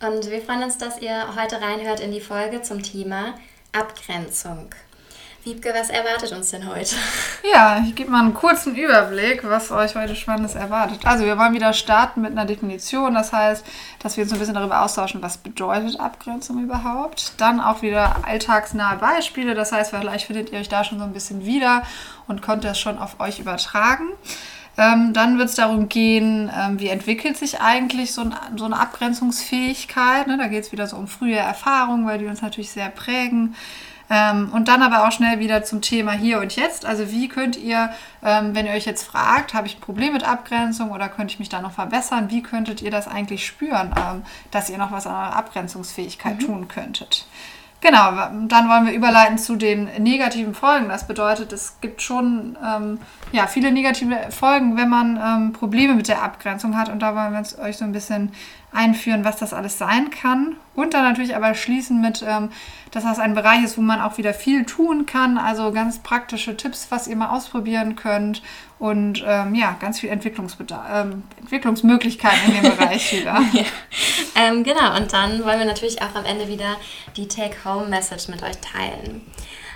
und wir freuen uns, dass ihr heute reinhört in die Folge zum Thema Abgrenzung. Wiebke, was erwartet uns denn heute? Ja, ich gebe mal einen kurzen Überblick, was euch heute Spannendes erwartet. Also wir wollen wieder starten mit einer Definition. Das heißt, dass wir uns ein bisschen darüber austauschen, was bedeutet Abgrenzung überhaupt. Dann auch wieder alltagsnahe Beispiele. Das heißt, vielleicht findet ihr euch da schon so ein bisschen wieder und könnt das schon auf euch übertragen. Ähm, dann wird es darum gehen, ähm, wie entwickelt sich eigentlich so, ein, so eine Abgrenzungsfähigkeit. Ne? Da geht es wieder so um frühe Erfahrungen, weil die uns natürlich sehr prägen. Ähm, und dann aber auch schnell wieder zum Thema hier und jetzt. Also wie könnt ihr, ähm, wenn ihr euch jetzt fragt, habe ich ein Problem mit Abgrenzung oder könnte ich mich da noch verbessern, wie könntet ihr das eigentlich spüren, ähm, dass ihr noch was an eurer Abgrenzungsfähigkeit mhm. tun könntet? Genau, dann wollen wir überleiten zu den negativen Folgen. Das bedeutet, es gibt schon ähm, ja, viele negative Folgen, wenn man ähm, Probleme mit der Abgrenzung hat. Und da wollen wir euch so ein bisschen einführen, was das alles sein kann. Und dann natürlich aber schließen mit, ähm, dass das ein Bereich ist, wo man auch wieder viel tun kann. Also ganz praktische Tipps, was ihr mal ausprobieren könnt. Und ähm, ja, ganz viel Entwicklungsbedarf, ähm, Entwicklungsmöglichkeiten in dem Bereich wieder. ja. Ähm, genau, und dann wollen wir natürlich auch am Ende wieder die Take-Home-Message mit euch teilen.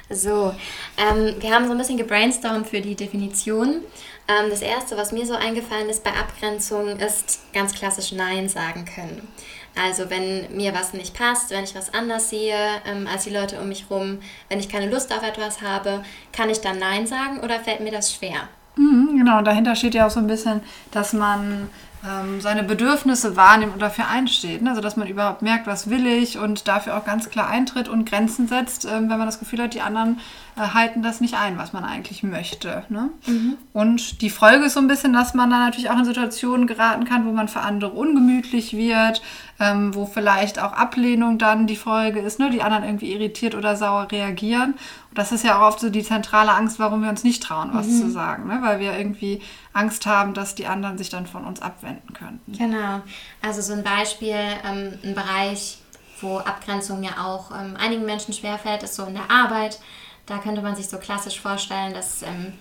So, ähm, wir haben so ein bisschen gebrainstormt für die Definition. Ähm, das erste, was mir so eingefallen ist bei Abgrenzung, ist ganz klassisch Nein sagen können. Also wenn mir was nicht passt, wenn ich was anders sehe ähm, als die Leute um mich rum, wenn ich keine Lust auf etwas habe, kann ich dann Nein sagen oder fällt mir das schwer? Mhm, genau, und dahinter steht ja auch so ein bisschen, dass man ähm, seine Bedürfnisse wahrnimmt und dafür einsteht. Ne? Also dass man überhaupt merkt, was will ich und dafür auch ganz klar eintritt und Grenzen setzt, ähm, wenn man das Gefühl hat, die anderen äh, halten das nicht ein, was man eigentlich möchte. Ne? Mhm. Und die Folge ist so ein bisschen, dass man dann natürlich auch in Situationen geraten kann, wo man für andere ungemütlich wird, ähm, wo vielleicht auch Ablehnung dann die Folge ist, ne? die anderen irgendwie irritiert oder sauer reagieren. Und das ist ja auch oft so die zentrale Angst, warum wir uns nicht trauen, was mhm. zu sagen, ne? weil wir irgendwie Angst haben, dass die anderen sich dann von uns abwenden könnten. Genau. Also so ein Beispiel, ähm, ein Bereich, wo Abgrenzung ja auch ähm, einigen Menschen schwerfällt, ist so in der Arbeit. Da könnte man sich so klassisch vorstellen, dass ähm,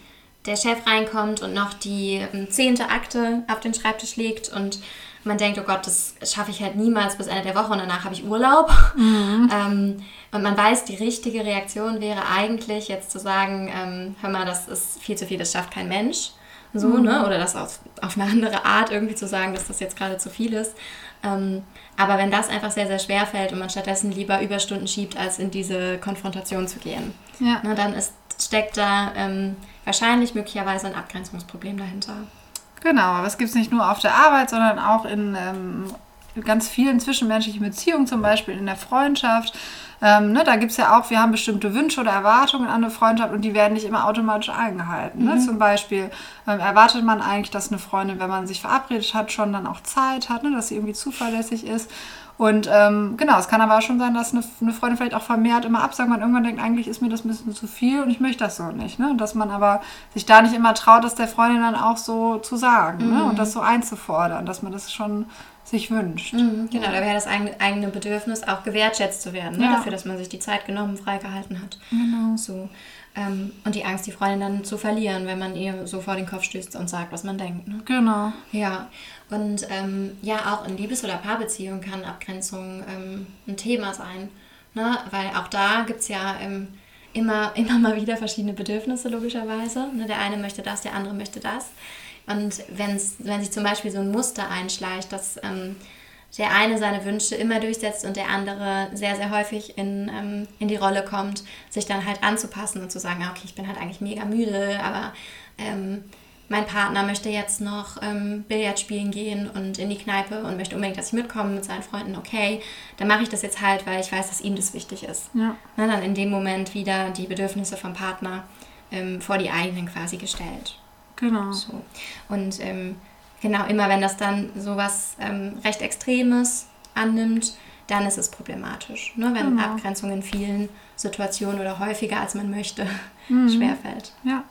der Chef reinkommt und noch die ähm, zehnte Akte auf den Schreibtisch legt und man denkt, oh Gott, das schaffe ich halt niemals bis Ende der Woche und danach habe ich Urlaub. Mhm. ähm, und man weiß, die richtige Reaktion wäre eigentlich jetzt zu sagen, ähm, hör mal, das ist viel zu viel, das schafft kein Mensch. So, mhm. ne? Oder das auf, auf eine andere Art irgendwie zu sagen, dass das jetzt gerade zu viel ist. Ähm, aber wenn das einfach sehr, sehr schwer fällt und man stattdessen lieber Überstunden schiebt, als in diese Konfrontation zu gehen, ja. ne, dann ist, steckt da ähm, wahrscheinlich möglicherweise ein Abgrenzungsproblem dahinter. Genau, aber es gibt es nicht nur auf der Arbeit, sondern auch in ähm, ganz vielen zwischenmenschlichen Beziehungen, zum Beispiel in der Freundschaft. Ähm, ne, da gibt es ja auch, wir haben bestimmte Wünsche oder Erwartungen an eine Freundschaft und die werden nicht immer automatisch eingehalten. Ne? Mhm. Zum Beispiel ähm, erwartet man eigentlich, dass eine Freundin, wenn man sich verabredet hat, schon dann auch Zeit hat, ne, dass sie irgendwie zuverlässig ist. Und ähm, genau, es kann aber auch schon sein, dass eine, eine, Freundin vielleicht auch vermehrt immer absagt, man irgendwann denkt, eigentlich ist mir das ein bisschen zu viel und ich möchte das so nicht. Ne? Und dass man aber sich da nicht immer traut, das der Freundin dann auch so zu sagen ne? mhm. ne? und das so einzufordern, dass man das schon sich wünscht. Mhm, genau, da wäre das eigene Bedürfnis auch gewertschätzt zu werden, ne? ja. dafür, dass man sich die Zeit genommen, freigehalten hat. Genau. So. Ähm, und die Angst, die Freundin dann zu verlieren, wenn man ihr so vor den Kopf stößt und sagt, was man denkt. Ne? Genau. Ja. Und ähm, ja, auch in Liebes- oder Paarbeziehungen kann Abgrenzung ähm, ein Thema sein. Ne? Weil auch da gibt es ja ähm, immer, immer mal wieder verschiedene Bedürfnisse, logischerweise. Ne? Der eine möchte das, der andere möchte das. Und wenn's, wenn sich zum Beispiel so ein Muster einschleicht, dass ähm, der eine seine Wünsche immer durchsetzt und der andere sehr, sehr häufig in, ähm, in die Rolle kommt, sich dann halt anzupassen und zu sagen, okay, ich bin halt eigentlich mega müde, aber ähm, mein Partner möchte jetzt noch ähm, Billard spielen gehen und in die Kneipe und möchte unbedingt, dass ich mitkomme mit seinen Freunden, okay, dann mache ich das jetzt halt, weil ich weiß, dass ihm das wichtig ist. Ja. Na, dann in dem Moment wieder die Bedürfnisse vom Partner ähm, vor die eigenen quasi gestellt. Genau. So. Und ähm, genau, immer wenn das dann so was ähm, recht Extremes annimmt, dann ist es problematisch, ne? wenn Genau. Abgrenzung in vielen Situationen oder häufiger als man möchte Mhm. schwerfällt. Ja,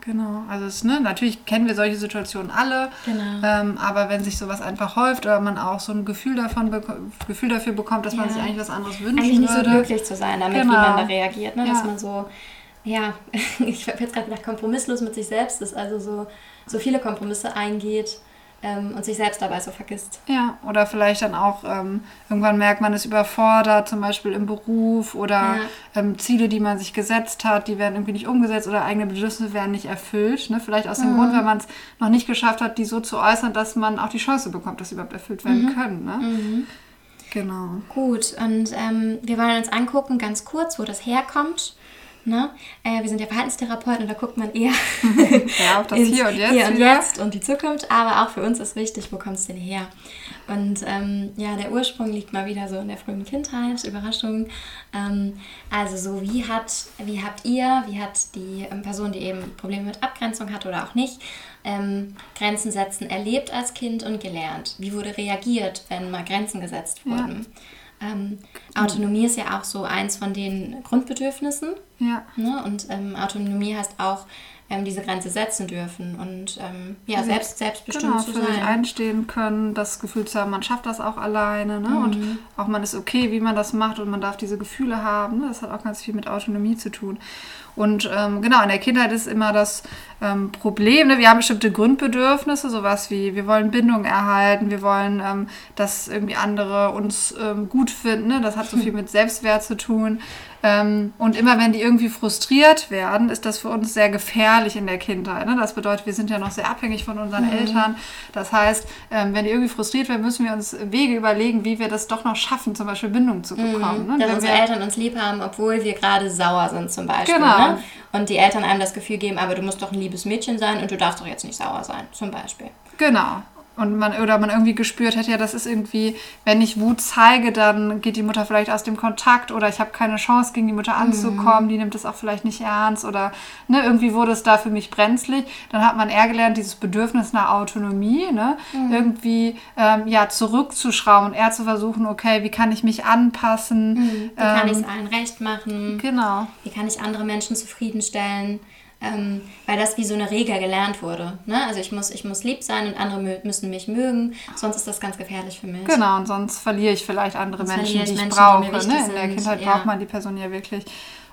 genau. Also es, ne, natürlich kennen wir solche Situationen alle. Genau. Ähm, aber wenn sich sowas einfach häuft oder man auch so ein Gefühl, davon Gefühl dafür bekommt, dass man Ja. sich eigentlich was anderes wünschen Eigentlich nicht so würde. glücklich zu sein, damit Genau. wie man da reagiert, ne? dass Ja. man so, ja, ich habe jetzt gerade gedacht, kompromisslos mit sich selbst ist, also so, so viele Kompromisse eingeht ähm, und sich selbst dabei so vergisst. Ja, oder vielleicht dann auch ähm, irgendwann merkt man ist überfordert, zum Beispiel im Beruf oder Ja. ähm, Ziele, die man sich gesetzt hat, die werden irgendwie nicht umgesetzt oder eigene Bedürfnisse werden nicht erfüllt. Ne? Vielleicht aus dem Grund, weil man es noch nicht geschafft hat, die so zu äußern, dass man auch die Chance bekommt, dass sie überhaupt erfüllt werden können. Ne? Genau. Gut, und ähm, wir wollen uns angucken, ganz kurz, wo das herkommt. Ne? Äh, wir sind ja Verhaltenstherapeuten und da guckt man eher Ja, auf das Hier und Jetzt. Hier und wieder. Jetzt und die Zukunft, aber auch für uns ist wichtig, wo kommt es denn her? Und ähm, ja, der Ursprung liegt mal wieder so in der frühen Kindheit, Überraschung. Ähm, also so, wie hat, wie habt ihr, wie hat die ähm, Person, die eben Probleme mit Abgrenzung hat oder auch nicht, ähm, Grenzen setzen erlebt als Kind und gelernt? Wie wurde reagiert, wenn mal Grenzen gesetzt wurden? Ähm, Autonomie ist ja auch so eins von den Grundbedürfnissen. Ja. Ne? Und ähm, Autonomie heißt auch, ähm, diese Grenze setzen dürfen und ähm, ja, selbst, selbstbestimmt Genau, zu für sich sein. einstehen können, das Gefühl zu haben, man schafft das auch alleine. Ne? Mhm. Und auch man ist okay, wie man das macht und man darf diese Gefühle haben. Ne? Das hat auch ganz viel mit Autonomie zu tun. Und ähm, genau, in der Kindheit ist immer das ähm, Problem, ne? wir haben bestimmte Grundbedürfnisse, sowas wie, wir wollen Bindung erhalten, wir wollen, ähm, dass irgendwie andere uns ähm, gut finden. Ne? Das hat so viel mit Selbstwert zu tun. Ähm, und immer wenn die irgendwie frustriert werden, ist das für uns sehr gefährlich in der Kindheit. Ne? Das bedeutet, wir sind ja noch sehr abhängig von unseren Mhm. Eltern. Das heißt, ähm, wenn die irgendwie frustriert werden, müssen wir uns Wege überlegen, wie wir das doch noch schaffen, zum Beispiel Bindung zu bekommen. Ne? Mhm. Dass Wenn unsere wir- Eltern uns lieb haben, obwohl wir gerade sauer sind zum Beispiel. Genau. Ne? Und die Eltern einem das Gefühl geben, aber du musst doch ein liebes Mädchen sein und du darfst doch jetzt nicht sauer sein, zum Beispiel. Genau. Und man, oder man irgendwie gespürt hat, ja, das ist irgendwie, wenn ich Wut zeige, dann geht die Mutter vielleicht aus dem Kontakt oder ich habe keine Chance, gegen die Mutter anzukommen, die nimmt es auch vielleicht nicht ernst oder ne, irgendwie wurde es da für mich brenzlig. Dann hat man eher gelernt, dieses Bedürfnis nach Autonomie, ne, irgendwie ähm, ja, zurückzuschrauben und eher zu versuchen, okay, wie kann ich mich anpassen? Wie kann ich Ähm, es allen recht machen? Genau. Wie kann ich andere Menschen zufriedenstellen? Ähm, weil das wie so eine Regel gelernt wurde. Ne? Also ich muss, ich muss lieb sein und andere müssen mich mögen, sonst ist das ganz gefährlich für mich. Genau, und sonst verliere ich vielleicht andere Sonst Menschen, verliere die ich ich Menschen, die brauche. mir ne? In der Kindheit ja. braucht man die Person ja wirklich.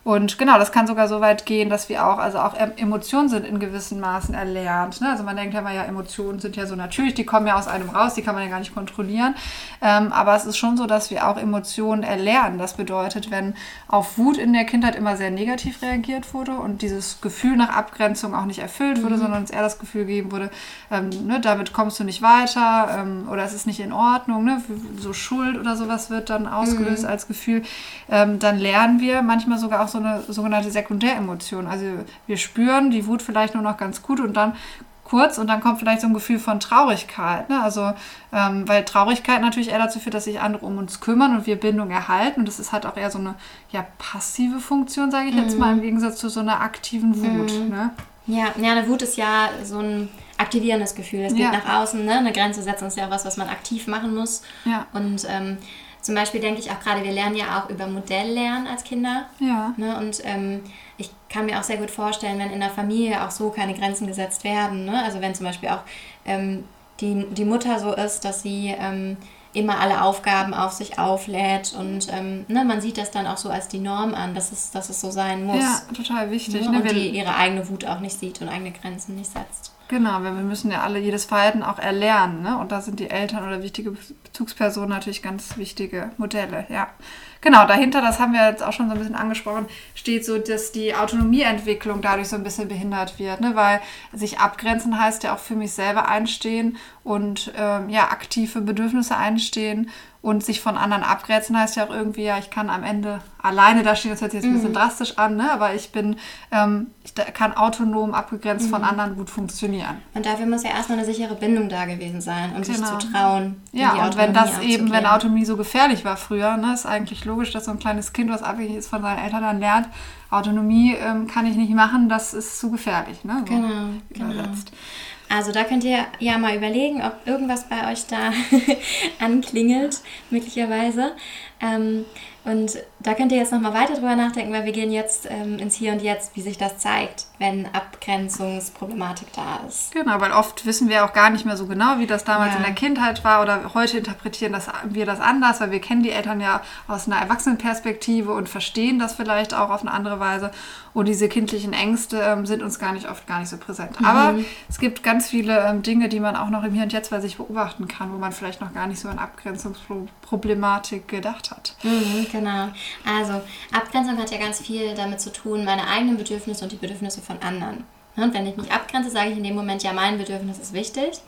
Und genau, das kann sogar so weit gehen, dass wir auch, also auch Emotionen sind in gewissen Maßen erlernt. Ne? Also man denkt ja immer, ja, Emotionen sind ja so natürlich, die kommen ja aus einem raus, die kann man ja gar nicht kontrollieren. Ähm, aber es ist schon so, dass wir auch Emotionen erlernen. Das bedeutet, wenn auf Wut in der Kindheit immer sehr negativ reagiert wurde und dieses Gefühl nach Abgrenzung auch nicht erfüllt wurde, sondern uns eher das Gefühl gegeben wurde, ähm, ne, damit kommst du nicht weiter ähm, oder es ist nicht in Ordnung, ne? so Schuld oder sowas wird dann ausgelöst als Gefühl, ähm, dann lernen wir manchmal sogar auch so eine sogenannte Sekundäremotion. Also wir spüren die Wut vielleicht nur noch ganz gut und dann kurz und dann kommt vielleicht so ein Gefühl von Traurigkeit. Ne? Also, ähm, weil Traurigkeit natürlich eher dazu führt, dass sich andere um uns kümmern und wir Bindung erhalten. Und das ist halt auch eher so eine ja, passive Funktion, sage ich jetzt mal, im Gegensatz zu so einer aktiven Wut. Ne? Ja, ja, eine Wut ist ja so ein aktivierendes Gefühl. Es geht Ja. nach außen, ne? Eine Grenze setzen ist ja was, was man aktiv machen muss. Ja. Und ähm, zum Beispiel denke ich auch gerade, wir lernen ja auch über Modelllernen als Kinder. Ja. Ne? Und ähm, ich kann mir auch sehr gut vorstellen, wenn in der Familie auch so keine Grenzen gesetzt werden. Ne? Also wenn zum Beispiel auch ähm, die, die Mutter so ist, dass sie ähm, immer alle Aufgaben auf sich auflädt und ähm, ne, man sieht das dann auch so als die Norm an, dass es, dass es so sein muss. Ja, total wichtig. Ne? Ne? Und die ihre eigene Wut auch nicht sieht und eigene Grenzen nicht setzt. Genau, weil wir müssen ja alle jedes Verhalten auch erlernen. Ne? Und da sind die Eltern oder wichtige Bezugspersonen natürlich ganz wichtige Modelle. Ja, genau. Dahinter, das haben wir jetzt auch schon so ein bisschen angesprochen, steht so, dass die Autonomieentwicklung dadurch so ein bisschen behindert wird. Ne? Weil sich abgrenzen heißt ja auch für mich selber einstehen und ähm, ja, aktive Bedürfnisse einstehen. Und sich von anderen abgrenzen heißt ja auch irgendwie, ja, ich kann am Ende alleine da stehen. Das hört sich jetzt ein bisschen drastisch an, ne? aber ich bin, ähm, ich kann autonom abgegrenzt von anderen gut funktionieren. Und dafür muss ja erstmal eine sichere Bindung da gewesen sein und sich Genau. zu trauen. in Ja, und wenn das eben, wenn. Autonomie so gefährlich war früher, ne, ist eigentlich logisch, dass so ein kleines Kind, was abhängig ist von seinen Eltern, dann lernt, Autonomie ähm, kann ich nicht machen, das ist zu gefährlich. Ne, so Genau, genau. übersetzt. Also da könnt ihr ja mal überlegen, ob irgendwas bei euch da anklingelt, möglicherweise. Ähm, und da könnt ihr jetzt nochmal weiter drüber nachdenken, weil wir gehen jetzt ähm, ins Hier und Jetzt, wie sich das zeigt, wenn Abgrenzungsproblematik da ist. Genau, weil oft wissen wir auch gar nicht mehr so genau, wie das damals ja. in der Kindheit war oder heute interpretieren das, wir das anders, weil wir kennen die Eltern ja aus einer Erwachsenenperspektive und verstehen das vielleicht auch auf eine andere Weise. Und diese kindlichen Ängste ähm, sind uns gar nicht oft gar nicht so präsent. Mhm. Aber es gibt ganz viele ähm, Dinge, die man auch noch im Hier und Jetzt bei sich beobachten kann, wo man vielleicht noch gar nicht so an Abgrenzungsproblematik gedacht hat. Mhm, genau. Also Abgrenzung hat ja ganz viel damit zu tun, meine eigenen Bedürfnisse und die Bedürfnisse von anderen. Und wenn ich mich abgrenze, sage ich in dem Moment, ja, mein Bedürfnis ist wichtig.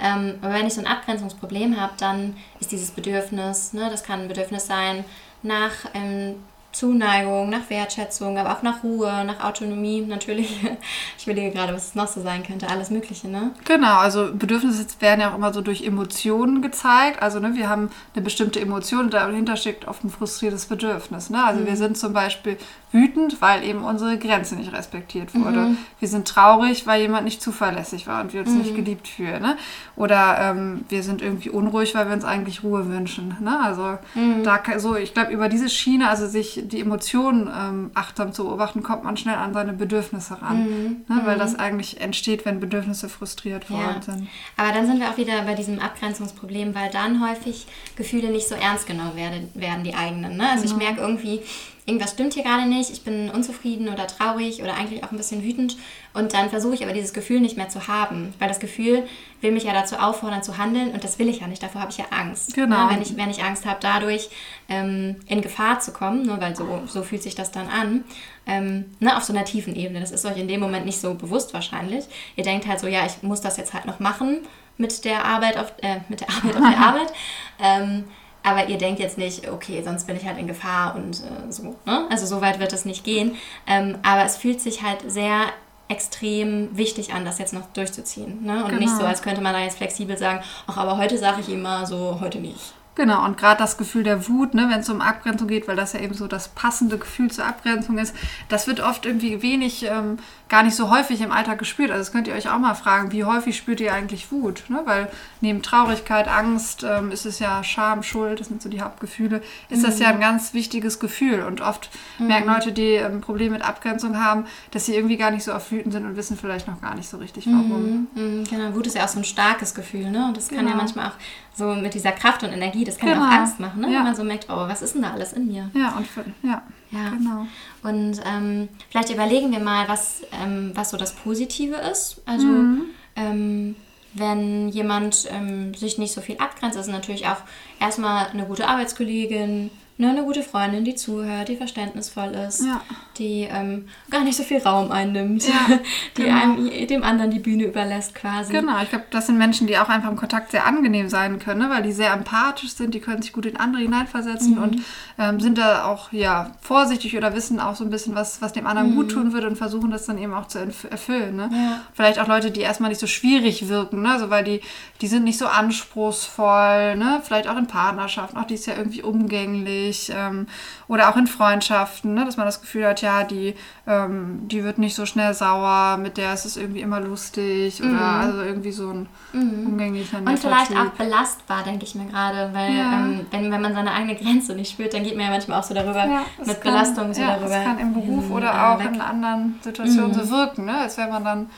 Ähm, aber wenn ich so ein Abgrenzungsproblem habe, dann ist dieses Bedürfnis, ne, das kann ein Bedürfnis sein nach ähm, Zuneigung, nach Wertschätzung, aber auch nach Ruhe, nach Autonomie natürlich. Ich überlege gerade, was es noch so sein könnte, alles Mögliche, ne? Genau, also Bedürfnisse werden ja auch immer so durch Emotionen gezeigt. Also ne, wir haben eine bestimmte Emotion, dahinter steckt oft ein frustriertes Bedürfnis. Ne? Also mhm. wir sind zum Beispiel wütend, weil eben unsere Grenze nicht respektiert wurde. Mhm. Wir sind traurig, weil jemand nicht zuverlässig war und wir uns mhm. nicht geliebt fühlen. Ne? Oder ähm, wir sind irgendwie unruhig, weil wir uns eigentlich Ruhe wünschen. Ne? Also mhm. da so, ich glaube, über diese Schiene, also sich die Emotionen ähm, achtsam zu beobachten, kommt man schnell an seine Bedürfnisse ran. Mhm. Ne? Weil das mhm. eigentlich entsteht, wenn Bedürfnisse frustriert worden ja. sind. Aber dann sind wir auch wieder bei diesem Abgrenzungsproblem, weil dann häufig Gefühle nicht so ernst genommen werden, werden die eigenen. Ne? Also ich genau. merke irgendwie, irgendwas stimmt hier gerade nicht, ich bin unzufrieden oder traurig oder eigentlich auch ein bisschen wütend und dann versuche ich aber dieses Gefühl nicht mehr zu haben, weil das Gefühl will mich ja dazu auffordern zu handeln und das will ich ja nicht, davor habe ich ja Angst. Genau. Ja, wenn, ich, wenn ich Angst habe, dadurch ähm, in Gefahr zu kommen, ne, weil so, so fühlt sich das dann an, ähm, ne, auf so einer tiefen Ebene, das ist euch in dem Moment nicht so bewusst wahrscheinlich. Ihr denkt halt so, ja, ich muss das jetzt halt noch machen mit der Arbeit auf, äh, mit der Arbeit auf der Arbeit. Ähm, aber ihr denkt jetzt nicht, okay, sonst bin ich halt in Gefahr und äh, so. Ne? Also so weit wird es nicht gehen. Ähm, aber es fühlt sich halt sehr extrem wichtig an, das jetzt noch durchzuziehen. Ne? Und genau. nicht so, als könnte man da jetzt flexibel sagen, ach, aber heute sage ich immer so, heute nicht. Genau, und gerade das Gefühl der Wut, ne, wenn es um Abgrenzung geht, weil das ja eben so das passende Gefühl zur Abgrenzung ist, das wird oft irgendwie wenig ähm, gar nicht so häufig im Alltag gespürt. Also das könnt ihr euch auch mal fragen, wie häufig spürt ihr eigentlich Wut? Ne? Weil neben Traurigkeit, Angst ähm, ist es ja Scham, Schuld, das sind so die Hauptgefühle, ist mhm. das ja ein ganz wichtiges Gefühl. Und oft mhm. merken Leute, die ein ähm, Problem mit Abgrenzung haben, dass sie irgendwie gar nicht so auf wütend sind und wissen vielleicht noch gar nicht so richtig, warum. Mhm. mhm. Genau, Wut ist ja auch so ein starkes Gefühl, ne? Und das genau. kann ja genau. manchmal auch so mit dieser Kraft und Energie, das kann genau. ja auch. Angst machen, ne? Ja. wenn man so merkt, oh, was ist denn da alles in mir? Ja, und für, ja. Ja, genau. Und ähm, vielleicht überlegen wir mal, was, ähm, was so das Positive ist. Also, mhm. ähm, wenn jemand ähm, sich nicht so viel abgrenzt, ist natürlich auch erstmal eine gute Arbeitskollegin, ne, eine gute Freundin, die zuhört, die verständnisvoll ist, ja. die ähm, gar nicht so viel Raum einnimmt, ja, die genau. einem, dem anderen die Bühne überlässt quasi. Genau, ich glaube, das sind Menschen, die auch einfach im Kontakt sehr angenehm sein können, ne, weil die sehr empathisch sind, die können sich gut in andere hineinversetzen mhm. und ähm, sind da auch ja vorsichtig oder wissen auch so ein bisschen, was, was dem anderen mhm. gut tun würde und versuchen das dann eben auch zu erfüllen. Ne? Ja. Vielleicht auch Leute, die erstmal nicht so schwierig wirken, ne? also, weil die, die sind nicht so anspruchsvoll, ne? vielleicht auch in Partnerschaften, auch die ist ja irgendwie umgänglich wichtig ähm, oder auch in Freundschaften, ne, dass man das Gefühl hat, ja, die, ähm, die wird nicht so schnell sauer, mit der ist es irgendwie immer lustig oder mhm. also irgendwie so ein mhm. umgänglicher Und vielleicht typ. auch belastbar, denke ich mir gerade, weil ja. ähm, wenn, wenn man seine eigene Grenze nicht spürt, dann geht man ja manchmal auch so darüber ja, mit kann, Belastung so ja, darüber. Das kann im Beruf oder äh, auch weg. in anderen Situationen mhm. so wirken, ne? als wäre man dann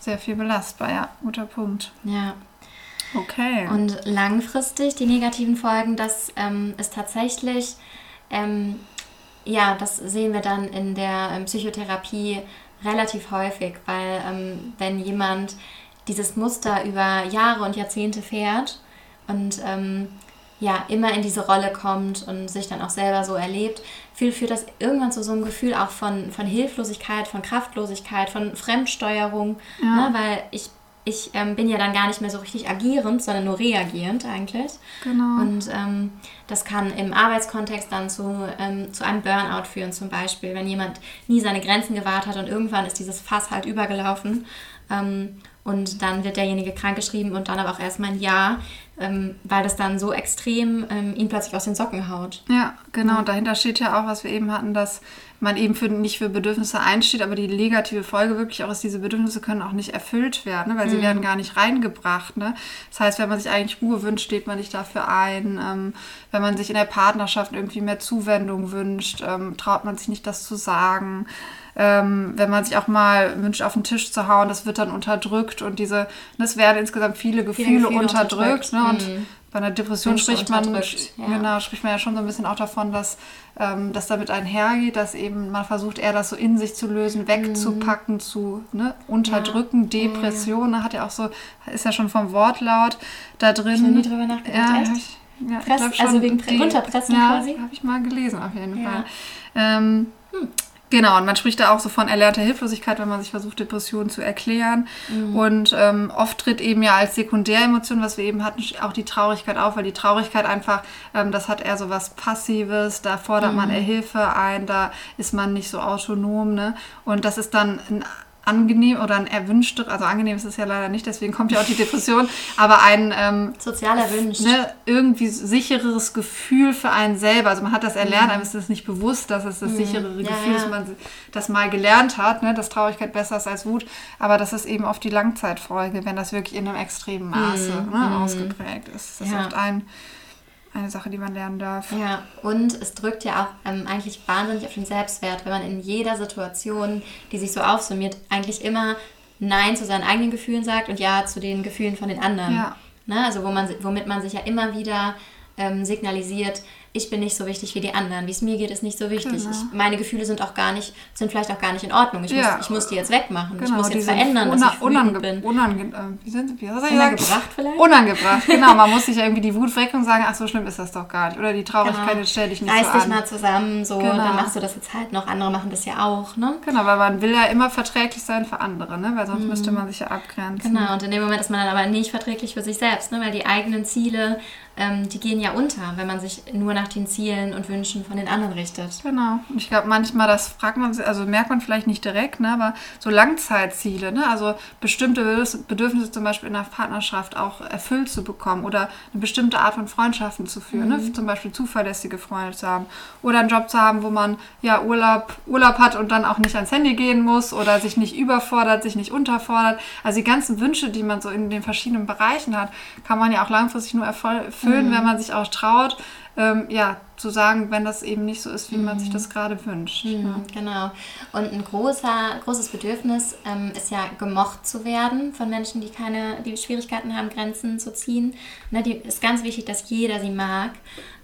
sehr viel belastbar, ja, guter Punkt. Ja. Okay. Und langfristig die negativen Folgen, das ähm, ist tatsächlich, ähm, ja, das sehen wir dann in der ähm, Psychotherapie relativ häufig, weil ähm, wenn jemand dieses Muster über Jahre und Jahrzehnte fährt und ähm, ja, immer in diese Rolle kommt und sich dann auch selber so erlebt, führt, führt das irgendwann zu so einem Gefühl auch von, von Hilflosigkeit, von Kraftlosigkeit, von Fremdsteuerung, ja. ne, weil ich ich ähm, bin ja dann gar nicht mehr so richtig agierend, sondern nur reagierend eigentlich. Genau. Und ähm, das kann im Arbeitskontext dann zu, ähm, zu einem Burnout führen, zum Beispiel, wenn jemand nie seine Grenzen gewahrt hat und irgendwann ist dieses Fass halt übergelaufen. Ähm, und dann wird derjenige krankgeschrieben und dann aber auch erstmal ein Jahr ähm, weil das dann so extrem ähm, ihn plötzlich aus den Socken haut. Ja, genau. Und dahinter steht ja auch, was wir eben hatten, dass man eben für, nicht für Bedürfnisse einsteht, aber die negative Folge wirklich auch ist, diese Bedürfnisse können auch nicht erfüllt werden, ne? weil sie werden gar nicht reingebracht. Ne? Das heißt, wenn man sich eigentlich Ruhe wünscht, steht man nicht dafür ein. Ähm, wenn man sich in der Partnerschaft irgendwie mehr Zuwendung wünscht, ähm, traut man sich nicht, das zu sagen. Ähm, wenn man sich auch mal wünscht, auf den Tisch zu hauen, das wird dann unterdrückt und diese, es werden insgesamt viele Gefühle, Gefühle unterdrückt. unterdrückt. Ne? Und Mhm. Bei einer Depression spricht man, ja. genau, spricht man ja schon so ein bisschen auch davon, dass ähm, das damit einhergeht, dass eben man versucht, eher das so in sich zu lösen, wegzupacken, zu ne, unterdrücken, Depression, da hat ja auch so, ist ja schon vom Wortlaut da drin. Ich hab nie drüber nachgedacht, Ja, ich, ja, ich Press- glaub schon, also wegen runterpressen ja, quasi? habe ich mal gelesen auf jeden Ja. Fall. Ähm, Genau, und man spricht da auch so von erlernter Hilflosigkeit, wenn man sich versucht, Depressionen zu erklären. Mhm. Und ähm, oft tritt eben ja als Sekundäremotion, was wir eben hatten, auch die Traurigkeit auf, weil die Traurigkeit einfach, ähm, das hat eher so was Passives, da fordert man Mhm. eher Hilfe ein, da ist man nicht so autonom. Ne? Und das ist dann ein angenehm oder ein erwünschtes, also angenehm ist es ja leider nicht, deswegen kommt ja auch die Depression, aber ein ähm, Sozial erwünscht. ne, irgendwie sichereres Gefühl für einen selber. Also man hat das erlernt, einem ist es nicht bewusst, dass es das sichere Mhm. Ja, Gefühl ist, ja. man das mal gelernt hat, ne, dass Traurigkeit besser ist als Wut. Aber das ist eben oft die Langzeitfolge, wenn das wirklich in einem extremen Maße ne, ausgeprägt ist. Das ist Mhm. Ja. oft ein, eine Sache, die man lernen darf. Ja, und es drückt ja auch ähm, eigentlich wahnsinnig auf den Selbstwert, wenn man in jeder Situation, die sich so aufsummiert, eigentlich immer Nein zu seinen eigenen Gefühlen sagt und Ja zu den Gefühlen von den anderen. Ja. Ne? Also wo man, womit man sich ja immer wieder ähm, signalisiert, ich bin nicht so wichtig wie die anderen. Wie es mir geht, ist nicht so wichtig. Genau. Ich, meine Gefühle sind auch gar nicht, sind vielleicht auch gar nicht in Ordnung. Ich, Ja. muss, ich muss die jetzt wegmachen. ich Genau, muss die jetzt verändern, dass ich wütend bin. unange äh, wie sind wie, ich? Unangebracht vielleicht? Unangebracht, genau. Man muss sich irgendwie die Wut weg und sagen, ach so schlimm ist das doch gar nicht. Oder die Traurigkeit, Genau. stell dich nicht Reiß so dich an. mal zusammen, so, Genau. dann machst du das jetzt halt noch. Andere machen das ja auch, ne? Genau, weil man will ja immer verträglich sein für andere, ne? weil sonst müsste man sich ja abgrenzen. Genau, und in dem Moment ist man dann aber nicht verträglich für sich selbst, ne? weil die eigenen Ziele, ähm, die gehen ja unter, wenn man sich nur nach den Zielen und Wünschen von den anderen richtet. Genau. Und ich glaube, manchmal, das fragt man sich, also merkt man vielleicht nicht direkt, ne? aber so Langzeitziele, ne? also bestimmte Bedürf- Bedürfnisse zum Beispiel in der Partnerschaft auch erfüllt zu bekommen oder eine bestimmte Art von Freundschaften zu führen, ne? zum Beispiel zuverlässige Freunde zu haben oder einen Job zu haben, wo man ja Urlaub, Urlaub hat und dann auch nicht ans Handy gehen muss oder sich nicht überfordert, sich nicht unterfordert. Also die ganzen Wünsche, die man so in den verschiedenen Bereichen hat, kann man ja auch langfristig nur erfüll- erfüllen, wenn man sich auch traut, ähm, ja, zu sagen, wenn das eben nicht so ist, wie man sich das gerade wünscht. Mhm, genau. Und ein großer, großes Bedürfnis ähm, ist ja gemocht zu werden von Menschen, die keine, die Schwierigkeiten haben, Grenzen zu ziehen. Ne, die ist ganz wichtig, dass jeder sie mag.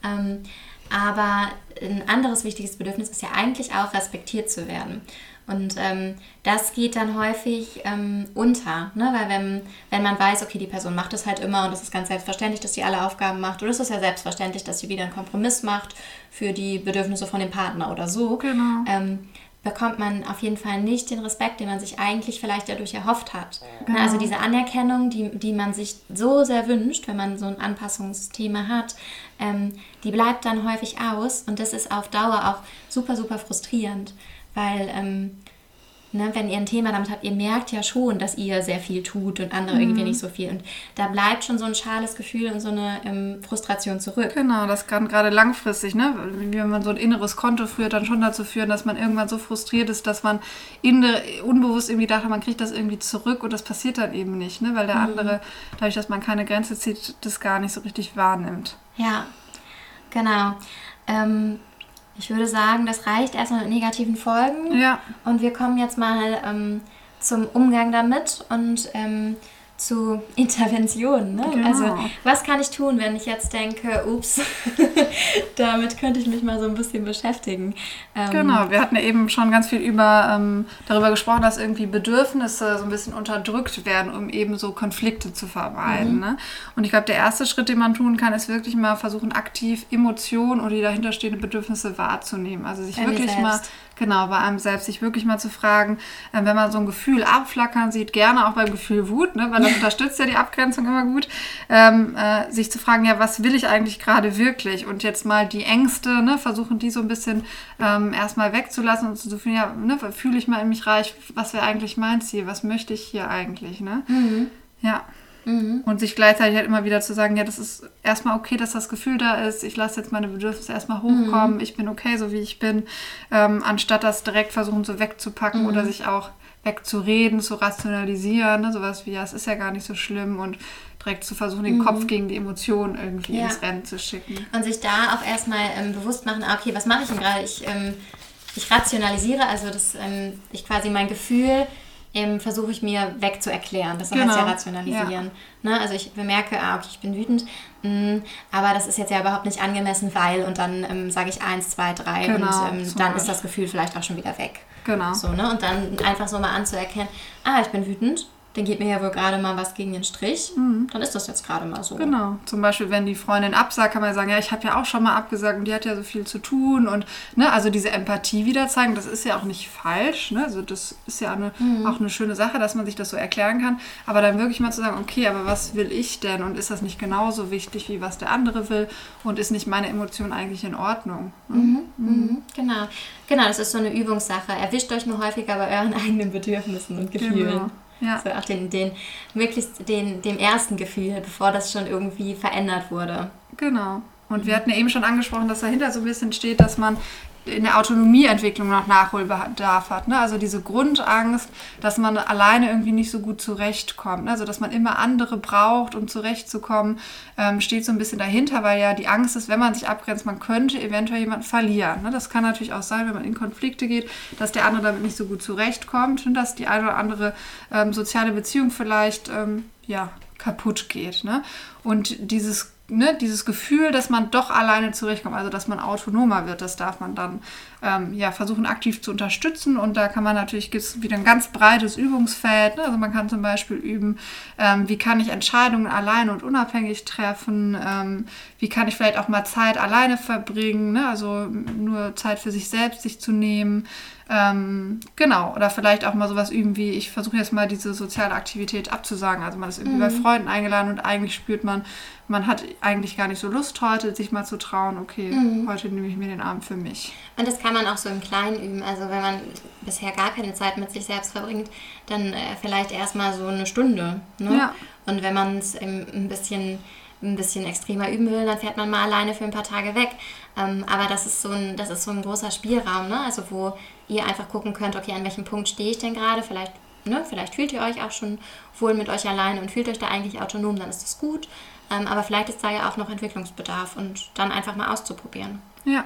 Ähm, aber ein anderes wichtiges Bedürfnis ist ja eigentlich auch respektiert zu werden. Und ähm, das geht dann häufig ähm, unter, ne? weil wenn, wenn man weiß, okay, die Person macht das halt immer und es ist ganz selbstverständlich, dass sie alle Aufgaben macht oder es ist ja selbstverständlich, dass sie wieder einen Kompromiss macht für die Bedürfnisse von dem Partner oder so, Genau. ähm, bekommt man auf jeden Fall nicht den Respekt, den man sich eigentlich vielleicht dadurch erhofft hat. Ne, Also diese Anerkennung, die, die man sich so sehr wünscht, wenn man so ein Anpassungsthema hat, ähm, die bleibt dann häufig aus und das ist auf Dauer auch super, super frustrierend, weil ähm, ne, wenn ihr ein Thema damit habt, ihr merkt ja schon, dass ihr sehr viel tut und andere irgendwie nicht so viel und da bleibt schon so ein schales Gefühl und so eine ähm, Frustration zurück. Genau, das kann gerade langfristig, ne? Wenn man so ein inneres Konto führt, dann schon dazu führen, dass man irgendwann so frustriert ist, dass man inne, unbewusst irgendwie dachte, man kriegt das irgendwie zurück und das passiert dann eben nicht, ne? Weil der andere, dadurch, dass man keine Grenze zieht, das gar nicht so richtig wahrnimmt. Ja, genau. Ähm, ich würde sagen, das reicht erstmal mit negativen Folgen. Ja, Und wir kommen jetzt mal ähm, zum Umgang damit und ähm, zu Interventionen. Ne? Genau. Also, was kann ich tun, wenn ich jetzt denke, ups, damit könnte ich mich mal so ein bisschen beschäftigen? Ähm, Genau, wir hatten ja eben schon ganz viel über, ähm, darüber gesprochen, dass irgendwie Bedürfnisse so ein bisschen unterdrückt werden, um eben so Konflikte zu vermeiden. Ne? Und ich glaube, der erste Schritt, den man tun kann, ist wirklich mal versuchen, aktiv Emotionen oder die dahinterstehenden Bedürfnisse wahrzunehmen. Also sich mir wirklich mal. Genau, bei einem selbst, sich wirklich mal zu fragen, äh, wenn man so ein Gefühl abflackern sieht, gerne auch beim Gefühl Wut, ne? weil das unterstützt ja die Abgrenzung immer gut, ähm, äh, sich zu fragen, ja, was will ich eigentlich gerade wirklich? Und jetzt mal die Ängste, ne, versuchen die so ein bisschen ähm, erstmal wegzulassen und zu fühlen, ja, ne, fühle ich mal in mich reich, was wäre eigentlich mein Ziel, was möchte ich hier eigentlich, ne? Ja, Mhm. Und sich gleichzeitig halt immer wieder zu sagen, ja, das ist erstmal okay, dass das Gefühl da ist, ich lasse jetzt meine Bedürfnisse erstmal hochkommen, mhm. ich bin okay, so wie ich bin, ähm, anstatt das direkt versuchen so wegzupacken mhm. oder sich auch wegzureden, zu rationalisieren, ne? sowas wie, ja, es ist ja gar nicht so schlimm und direkt zu versuchen, den mhm. Kopf gegen die Emotionen irgendwie ja. ins Rennen zu schicken. Und sich da auch erstmal ähm, bewusst machen, ah, okay, was mache ich denn gerade? Ich, ähm, ich rationalisiere, also dass ähm, ich quasi mein Gefühl ähm, versuche ich mir wegzuerklären. Das genau. heißt ja rationalisieren. Ja. Ne? Also ich bemerke, ah, okay, ich bin wütend, mh, mm, aber das ist jetzt ja überhaupt nicht angemessen, weil und dann ähm, sage ich eins, zwei, drei genau, und ähm, dann ist das Gefühl vielleicht auch schon wieder weg. Genau. So, ne? Und dann einfach so mal anzuerkennen, ah, ich bin wütend, dann geht mir ja wohl gerade mal was gegen den Strich, mhm. dann ist das jetzt gerade mal so. Genau. Zum Beispiel, wenn die Freundin absagt, kann man sagen, ja, ich habe ja auch schon mal abgesagt und die hat ja so viel zu tun und ne, also diese Empathie wieder zeigen, das ist ja auch nicht falsch, ne? Also das ist ja eine, mhm. auch eine schöne Sache, dass man sich das so erklären kann, aber dann wirklich mal zu sagen, okay, aber was will ich denn und ist das nicht genauso wichtig, wie was der andere will und ist nicht meine Emotion eigentlich in Ordnung? Ne? Mhm. mhm. Genau. Genau, das ist so eine Übungssache. Erwischt euch nur häufiger bei euren eigenen Bedürfnissen und Gefühlen. Genau. Ja. So auch den, den, möglichst den, dem ersten Gefühl, bevor das schon irgendwie verändert wurde. Genau. Und wir hatten ja eben schon angesprochen, dass dahinter so ein bisschen steht, dass man in der Autonomieentwicklung noch Nachholbedarf hat. Ne? Also diese Grundangst, dass man alleine irgendwie nicht so gut zurechtkommt. Ne? Also dass man immer andere braucht, um zurechtzukommen, ähm, steht so ein bisschen dahinter, weil ja die Angst ist, wenn man sich abgrenzt, man könnte eventuell jemanden verlieren. Ne? Das kann natürlich auch sein, wenn man in Konflikte geht, dass der andere damit nicht so gut zurechtkommt und dass die eine oder andere ähm, soziale Beziehung vielleicht ähm, ja, kaputt geht. Ne? Und dieses ne, dieses Gefühl, dass man doch alleine zurechtkommt, also dass man autonomer wird, das darf man dann ähm, ja, versuchen aktiv zu unterstützen. Und da kann man natürlich, gibt es wieder ein ganz breites Übungsfeld. Ne? Also man kann zum Beispiel üben, ähm, wie kann ich Entscheidungen alleine und unabhängig treffen, ähm, wie kann ich vielleicht auch mal Zeit alleine verbringen, ne? also nur Zeit für sich selbst sich zu nehmen. Ähm, genau, oder vielleicht auch mal sowas üben wie, ich versuche jetzt mal diese soziale Aktivität abzusagen. Also man ist irgendwie mhm. bei Freunden eingeladen und eigentlich spürt man, man hat eigentlich gar nicht so Lust heute, sich mal zu trauen, okay, mhm. heute nehme ich mir den Abend für mich. Und das kann man auch so im Kleinen üben. Also wenn man bisher gar keine Zeit mit sich selbst verbringt, dann äh, vielleicht erstmal so eine Stunde. Ne? Ja. Und wenn man es ein bisschen ein bisschen extremer üben will, dann fährt man mal alleine für ein paar Tage weg. Ähm, aber das ist so ein, das ist so ein großer Spielraum, ne? Also wo ihr einfach gucken könnt, okay, an welchem Punkt stehe ich denn gerade? Vielleicht, ne, vielleicht fühlt ihr euch auch schon wohl mit euch alleine und fühlt euch da eigentlich autonom, dann ist das gut. Ähm, aber vielleicht ist da ja auch noch Entwicklungsbedarf und dann einfach mal auszuprobieren. Ja.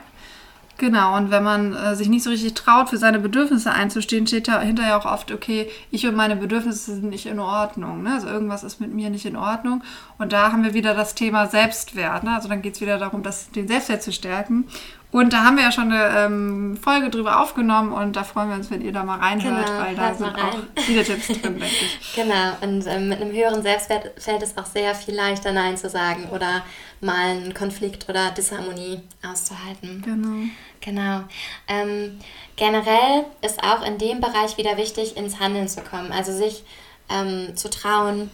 Genau, und wenn man äh, sich nicht so richtig traut, für seine Bedürfnisse einzustehen, steht dahinter ja auch oft, okay, ich und meine Bedürfnisse sind nicht in Ordnung. Ne? Also irgendwas ist mit mir nicht in Ordnung. Und da haben wir wieder das Thema Selbstwert. Ne? Also dann geht es wieder darum, das, den Selbstwert zu stärken. Und da haben wir ja schon eine ähm, Folge drüber aufgenommen und da freuen wir uns, wenn ihr da mal reinhört, genau, weil da sind auch viele Tipps drin, denke ich. Genau, und ähm, mit einem höheren Selbstwert fällt es auch sehr viel leichter, Nein zu sagen oder mal einen Konflikt oder Disharmonie auszuhalten. Genau. Genau. Ähm, generell ist auch in dem Bereich wieder wichtig, ins Handeln zu kommen, also sich ähm, zu trauen,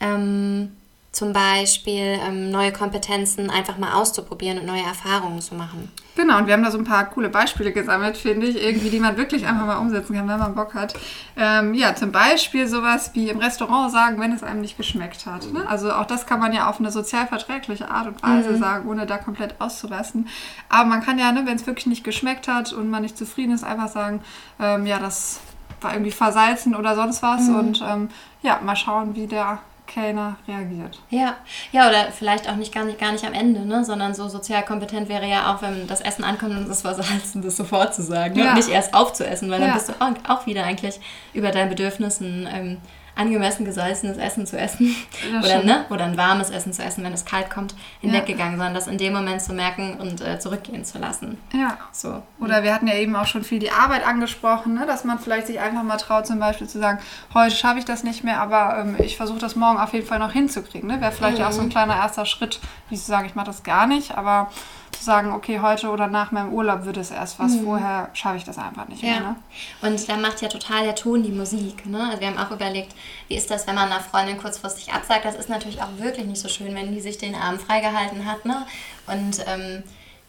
ähm, zum Beispiel ähm, neue Kompetenzen einfach mal auszuprobieren und neue Erfahrungen zu machen. Genau, und wir haben da so ein paar coole Beispiele gesammelt, finde ich, irgendwie, die man wirklich einfach mal umsetzen kann, wenn man Bock hat. Ähm, ja, zum Beispiel sowas wie im Restaurant sagen, wenn es einem nicht geschmeckt hat. Ne? Also auch das kann man ja auf eine sozial verträgliche Art und Weise mhm. sagen, ohne da komplett auszurasten. Aber man kann ja, ne, wenn es wirklich nicht geschmeckt hat und man nicht zufrieden ist, einfach sagen, ähm, ja, das war irgendwie versalzen oder sonst was. Mhm. Und ähm, ja, mal schauen, wie der Kellner reagiert. Ja, ja, oder vielleicht auch nicht gar nicht, gar nicht am Ende, ne? sondern so sozial kompetent wäre ja auch, wenn das Essen ankommt und es war salzen, das sofort zu sagen. Ne? Ja. Und nicht erst aufzuessen, weil ja. dann bist du auch, auch wieder eigentlich über deinen Bedürfnissen ähm, angemessen gesalzenes Essen zu essen oder, ne? oder ein warmes Essen zu essen, wenn es kalt kommt, hinweggegangen, ja. sondern das in dem Moment zu merken und äh, zurückgehen zu lassen. Ja. So. Oder wir hatten ja eben auch schon viel die Arbeit angesprochen, ne? dass man vielleicht sich einfach mal traut, zum Beispiel zu sagen, heute schaffe ich das nicht mehr, aber ähm, ich versuche das morgen auf jeden Fall noch hinzukriegen. Ne? Wäre vielleicht mhm. auch so ein kleiner erster Schritt, wie zu sagen, ich mache das gar nicht, aber zu sagen, okay, heute oder nach meinem Urlaub wird es erst was, mhm. vorher schaffe ich das einfach nicht ja. mehr. Ne? Und da macht ja total der Ton die Musik. Ne? Also wir haben auch überlegt, wie ist das, wenn man einer Freundin kurzfristig absagt? Das ist natürlich auch wirklich nicht so schön, wenn die sich den Arm freigehalten hat. Ne? Und ähm,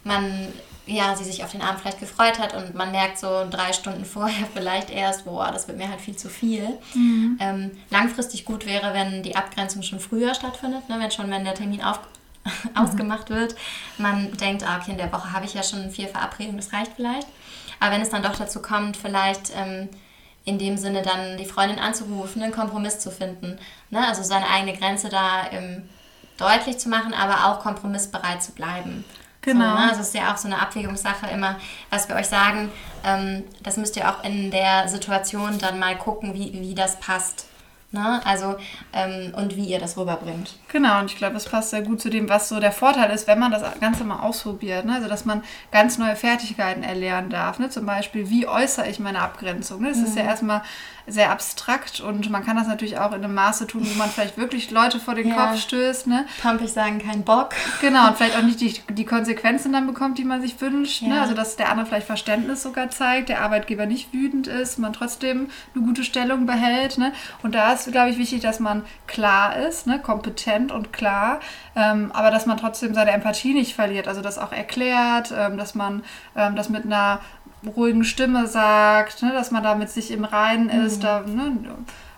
man ja, sie sich auf den Abend vielleicht gefreut hat und man merkt so drei Stunden vorher vielleicht erst, boah, das wird mir halt viel zu viel. Mhm. Ähm, langfristig gut wäre, wenn die Abgrenzung schon früher stattfindet, ne? wenn schon, wenn der Termin auf. ausgemacht wird, man denkt, ah, okay, in der Woche habe ich ja schon vier Verabredungen, das reicht vielleicht. Aber wenn es dann doch dazu kommt, vielleicht ähm, in dem Sinne dann die Freundin anzurufen, einen Kompromiss zu finden, ne? also seine eigene Grenze da ähm, deutlich zu machen, aber auch kompromissbereit zu bleiben. Genau. So, ne? Also es ist ja auch so eine Abwägungssache immer, was wir euch sagen. Ähm, das müsst ihr auch in der Situation dann mal gucken, wie, wie das passt. Ne? Also, ähm, und wie ihr das rüberbringt. Genau, und ich glaube, das passt sehr gut zu dem, was so der Vorteil ist, wenn man das Ganze mal ausprobiert. Ne? Also, dass man ganz neue Fertigkeiten erlernen darf. Ne? Zum Beispiel, wie äußere ich meine Abgrenzung? Ne? Das mhm. ist ja mhm. erstmal sehr abstrakt und man kann das natürlich auch in einem Maße tun, wo man vielleicht wirklich Leute vor den ja. Kopf stößt. Ne? Pampig sagen, kein Bock. Genau, und vielleicht auch nicht die, die Konsequenzen dann bekommt, die man sich wünscht. Ne? Ja. Ne? Also, dass der andere vielleicht Verständnis sogar zeigt, der Arbeitgeber nicht wütend ist, man trotzdem eine gute Stellung behält. Ne? Und da ist, glaube ich, wichtig, dass man klar ist, ne? kompetent und klar, ähm, aber dass man trotzdem seine Empathie nicht verliert. Also das auch erklärt, ähm, dass man ähm, das mit einer ruhigen Stimme sagt, ne, dass man da mit sich im Reinen ist, mhm. da ne,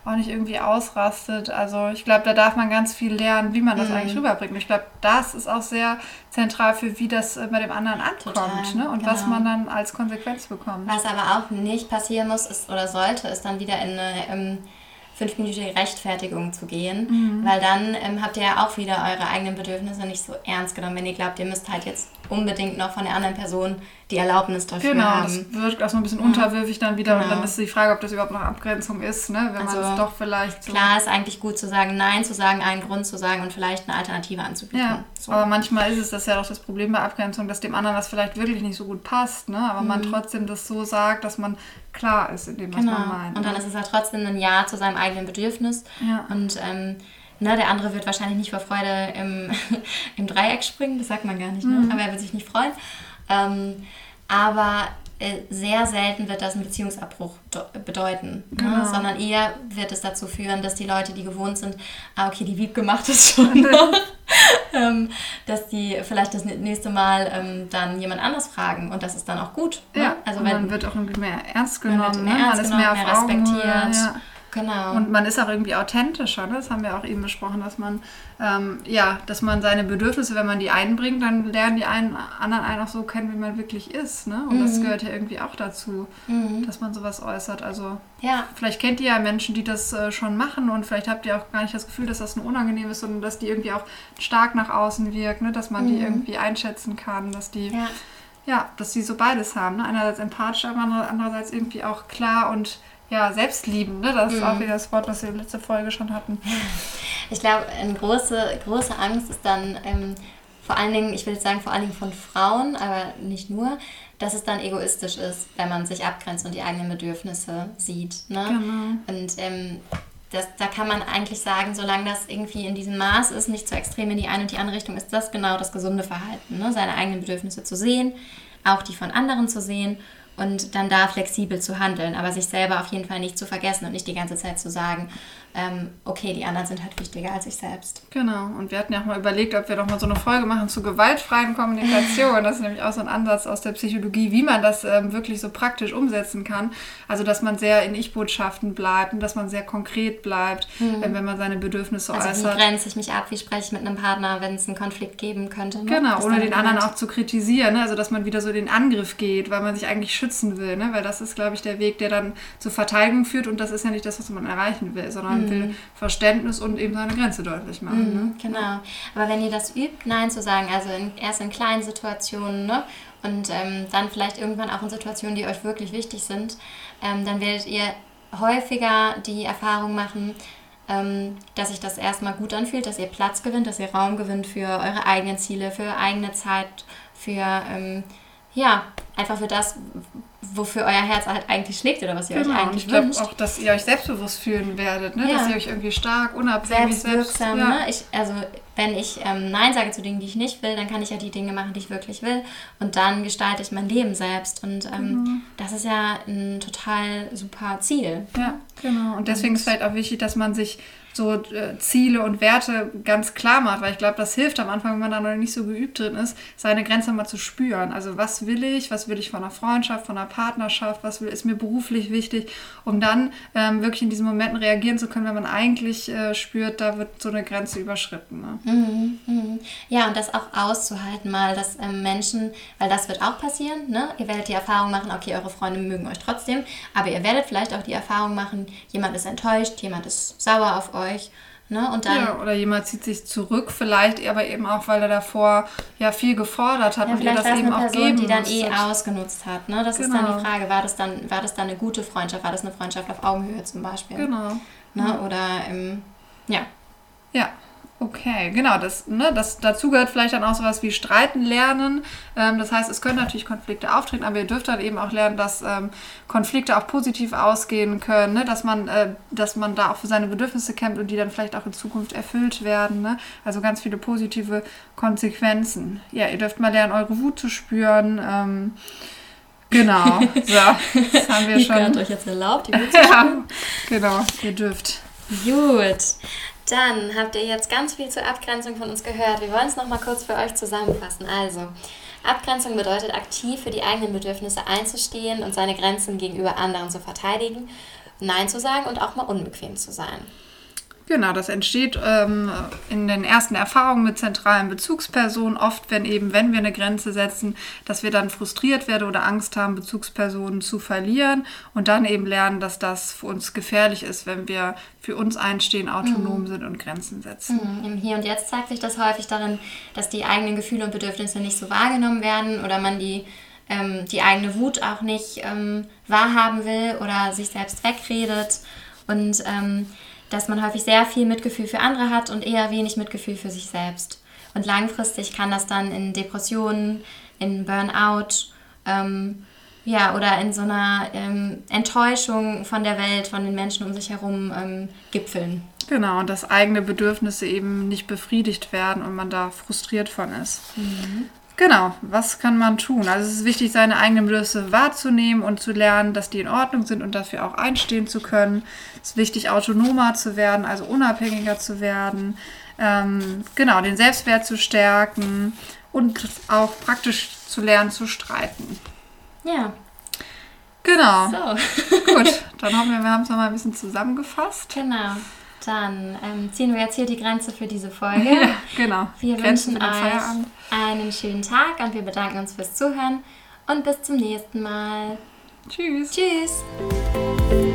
auch nicht irgendwie ausrastet. Also ich glaube, da darf man ganz viel lernen, wie man das mhm. eigentlich rüberbringt. Ich glaube, das ist auch sehr zentral für, wie das bei dem anderen ankommt ne? und genau. was man dann als Konsequenz bekommt. Was aber auch nicht passieren muss ist, oder sollte, ist dann wieder in eine... Ähm, fünfminütige Rechtfertigung zu gehen, mhm. weil dann ähm, habt ihr ja auch wieder eure eigenen Bedürfnisse nicht so ernst genommen, wenn ihr glaubt, ihr müsst halt jetzt unbedingt noch von der anderen Person die Erlaubnis dafür genau, haben. Genau, das wirkt so ein bisschen unterwürfig dann wieder genau. und dann ist die Frage, ob das überhaupt noch Abgrenzung ist, ne? wenn also, man es doch vielleicht so... Klar ist eigentlich gut zu sagen Nein, zu sagen, einen Grund zu sagen und vielleicht eine Alternative anzubieten. Ja, so. aber manchmal ist es das ja doch das Problem bei Abgrenzung, dass dem anderen das vielleicht wirklich nicht so gut passt, ne? aber mhm. man trotzdem das so sagt, dass man klar ist in dem, was genau. man meint. Und dann ne? ist es ja trotzdem ein Ja zu seinem eigenen Bedürfnis ja. und... Ähm, Ne, der andere wird wahrscheinlich nicht vor Freude im, im Dreieck springen, das sagt man gar nicht, ne? Mhm. aber er wird sich nicht freuen. Ähm, aber äh, sehr selten wird das einen Beziehungsabbruch bedeuten, ne? genau. ne? sondern eher wird es dazu führen, dass die Leute, die gewohnt sind, ah, okay, die Wieb gemacht ist schon, ähm, dass die vielleicht das nächste Mal ähm, dann jemand anders fragen und das ist dann auch gut. Ne? Ja, also wenn, man wird auch irgendwie mehr ernst genommen, man, mehr ne? ernst man ist mehr, mehr respektiert. Ja. Genau. Und man ist auch irgendwie authentischer, ne? das haben wir auch eben besprochen, dass man, ähm, ja, dass man seine Bedürfnisse, wenn man die einbringt, dann lernen die einen, anderen einen auch so kennen, wie man wirklich ist. Ne? Und mhm. das gehört ja irgendwie auch dazu, mhm. dass man sowas äußert. Also ja. vielleicht kennt ihr ja Menschen, die das äh, schon machen und vielleicht habt ihr auch gar nicht das Gefühl, dass das ein unangenehm ist, sondern dass die irgendwie auch stark nach außen wirkt, ne? dass man mhm. die irgendwie einschätzen kann, dass die... Ja. Ja, dass sie so beides haben. Ne? Einerseits empathisch, aber andererseits irgendwie auch klar und ja, Selbstlieben, ne? Das ist auch mhm. wieder das Wort, was wir in der letzten Folge schon hatten. Ich glaube, eine große, große Angst ist dann ähm, vor allen Dingen, ich will jetzt sagen, vor allen Dingen von Frauen, aber nicht nur, dass es dann egoistisch ist, wenn man sich abgrenzt und die eigenen Bedürfnisse sieht. Ne? Genau. Und ähm, das, da kann man eigentlich sagen, solange das irgendwie in diesem Maß ist, nicht zu extrem in die eine und die andere Richtung, ist das genau das gesunde Verhalten. Ne? Seine eigenen Bedürfnisse zu sehen, auch die von anderen zu sehen und dann da flexibel zu handeln, aber sich selber auf jeden Fall nicht zu vergessen und nicht die ganze Zeit zu sagen, ähm, okay, die anderen sind halt wichtiger als ich selbst. Genau, und wir hatten ja auch mal überlegt, ob wir doch mal so eine Folge machen zu gewaltfreien Kommunikation. Das ist nämlich auch so ein Ansatz aus der Psychologie, wie man das ähm, wirklich so praktisch umsetzen kann. Also, dass man sehr in Ich-Botschaften bleibt und dass man sehr konkret bleibt, mhm. wenn man seine Bedürfnisse also äußert. Also, wie grenze ich mich ab, wie spreche ich mit einem Partner, wenn es einen Konflikt geben könnte. Ne? Genau, ohne den anderen auch zu kritisieren. Ne? Also, dass man wieder so den Angriff geht, weil man sich eigentlich schützen will. Ne? Weil das ist, glaube ich, der Weg, der dann zur Verteidigung führt und das ist ja nicht das, was man erreichen will, sondern mhm. Will Verständnis und eben seine Grenze deutlich machen. Mhm, ne? Genau. Aber wenn ihr das übt, Nein zu sagen, also in, erst in kleinen Situationen ne? und ähm, dann vielleicht irgendwann auch in Situationen, die euch wirklich wichtig sind, ähm, dann werdet ihr häufiger die Erfahrung machen, ähm, dass sich das erstmal gut anfühlt, dass ihr Platz gewinnt, dass ihr Raum gewinnt für eure eigenen Ziele, für eigene Zeit, für ähm, ja, einfach für das, wofür euer Herz halt eigentlich schlägt oder was ihr genau, euch eigentlich ich wünscht. auch, dass ihr euch selbstbewusst fühlen werdet, ne? Ja. dass ihr euch irgendwie stark, unabhängig, selbstwirksam. Selbst, ja. ne? ich, also wenn ich ähm, Nein sage zu Dingen, die ich nicht will, dann kann ich ja die Dinge machen, die ich wirklich will und dann gestalte ich mein Leben selbst und ähm, mhm. das ist ja ein total super Ziel. Ja, genau. Und deswegen und, ist vielleicht auch wichtig, dass man sich so äh, Ziele und Werte ganz klar macht, weil ich glaube, das hilft am Anfang, wenn man da noch nicht so geübt drin ist, seine Grenze mal zu spüren. Also was will ich, was will ich von einer Freundschaft, von einer Partnerschaft, was will, ist mir beruflich wichtig, um dann ähm, wirklich in diesen Momenten reagieren zu können, wenn man eigentlich äh, spürt, da wird so eine Grenze überschritten. Ne? Mhm, mhm. Ja, und das auch auszuhalten mal, dass ähm, Menschen, weil das wird auch passieren, ne? ihr werdet die Erfahrung machen, okay, eure Freunde mögen euch trotzdem, aber ihr werdet vielleicht auch die Erfahrung machen, jemand ist enttäuscht, jemand ist sauer auf euch. Ne? Und dann, ja, oder jemand zieht sich zurück, vielleicht aber eben auch, weil er davor ja viel gefordert hat ja, und ihr das eben auch Person, geben die dann eh ausgenutzt hat. Ne? Das ist Genau. dann die Frage, war das dann, war das dann eine gute Freundschaft, war das eine Freundschaft auf Augenhöhe zum Beispiel? Genau. Ne? Oder ähm, ja. Ja, okay, genau. Das, ne, das, dazu gehört vielleicht dann auch sowas wie Streiten lernen. Ähm, das heißt, es können natürlich Konflikte auftreten, aber ihr dürft dann eben auch lernen, dass ähm, Konflikte auch positiv ausgehen können, ne? dass, man, äh, dass man da auch für seine Bedürfnisse kämpft und die dann vielleicht auch in Zukunft erfüllt werden. Ne? Also ganz viele positive Konsequenzen. Ja, ihr dürft mal lernen, eure Wut zu spüren. Ähm, genau, so, das haben wir Ihr hört schon. euch jetzt erlaubt, die Wut Ja, genau, ihr dürft. Gut. Dann habt ihr jetzt ganz viel zur Abgrenzung von uns gehört. Wir wollen es nochmal kurz für euch zusammenfassen. Also, Abgrenzung bedeutet, aktiv für die eigenen Bedürfnisse einzustehen und seine Grenzen gegenüber anderen zu verteidigen, Nein zu sagen und auch mal unbequem zu sein. Genau, das entsteht ähm, in den ersten Erfahrungen mit zentralen Bezugspersonen. Oft, wenn eben, wenn wir eine Grenze setzen, dass wir dann frustriert werden oder Angst haben, Bezugspersonen zu verlieren und dann eben lernen, dass das für uns gefährlich ist, wenn wir für uns einstehen, autonom sind und Grenzen setzen. Mhm, Im Hier und Jetzt zeigt sich das häufig darin, dass die eigenen Gefühle und Bedürfnisse nicht so wahrgenommen werden oder man die, ähm, die eigene Wut auch nicht ähm, wahrhaben will oder sich selbst wegredet und ähm, dass man häufig sehr viel Mitgefühl für andere hat und eher wenig Mitgefühl für sich selbst. Und langfristig kann das dann in Depressionen, in Burnout, ähm, ja, oder in so einer ähm, Enttäuschung von der Welt, von den Menschen um sich herum ähm, gipfeln. Genau, und dass eigene Bedürfnisse eben nicht befriedigt werden und man da frustriert von ist. Genau, was kann man tun? Also es ist wichtig, seine eigenen Bedürfnisse wahrzunehmen und zu lernen, dass die in Ordnung sind und dafür auch einstehen zu können. Es ist wichtig, autonomer zu werden, also unabhängiger zu werden. Ähm, genau, den Selbstwert zu stärken und auch praktisch zu lernen zu streiten. Ja, Genau, so. gut. Dann hoffen wir, wir haben es nochmal ein bisschen zusammengefasst. Genau. Dann ähm, ziehen wir jetzt hier die Grenze für diese Folge. Genau. Wir Grenzen wünschen euch einen schönen Tag und wir bedanken uns fürs Zuhören und bis zum nächsten Mal. Tschüss. Tschüss!